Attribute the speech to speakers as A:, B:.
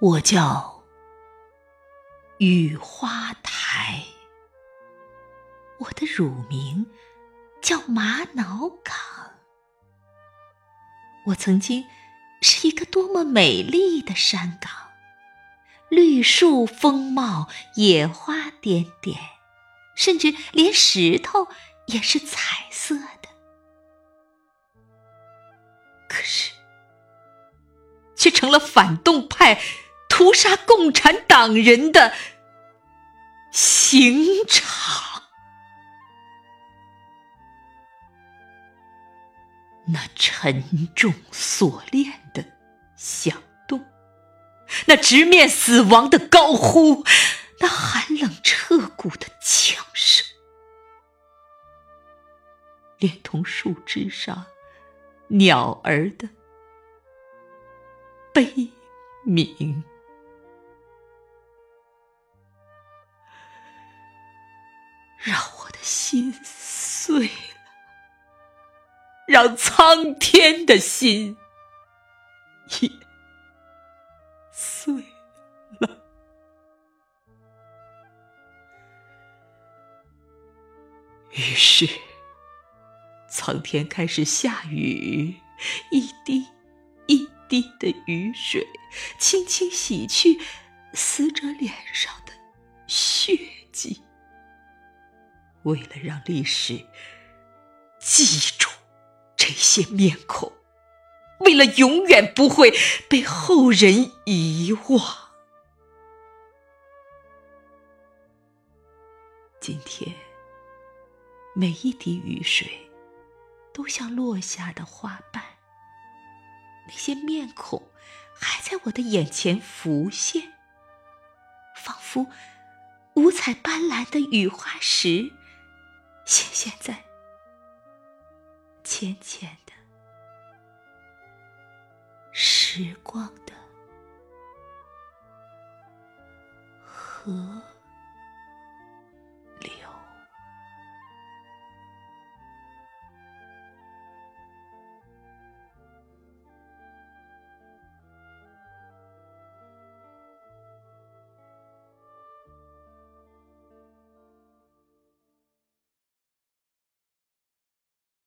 A: 我叫雨花台，我的乳名叫玛瑙港。我曾经是一个多么美丽的山岗，绿树丰茂，野花点点，甚至连石头也是彩色的。可是，却成了反动派。屠杀共产党人的刑场，那沉重锁链的响动，那直面死亡的高呼，那寒冷彻骨的枪声，连同树枝上鸟儿的悲鸣。让我的心碎了，让苍天的心也碎了。于是，苍天开始下雨，一滴一滴的雨水，轻轻洗去死者脸上的为了让历史记住这些面孔，为了永远不会被后人遗忘，今天每一滴雨水都像落下的花瓣，那些面孔还在我的眼前浮现，仿佛五彩斑斓的雨花石。显现在浅浅的时光的河。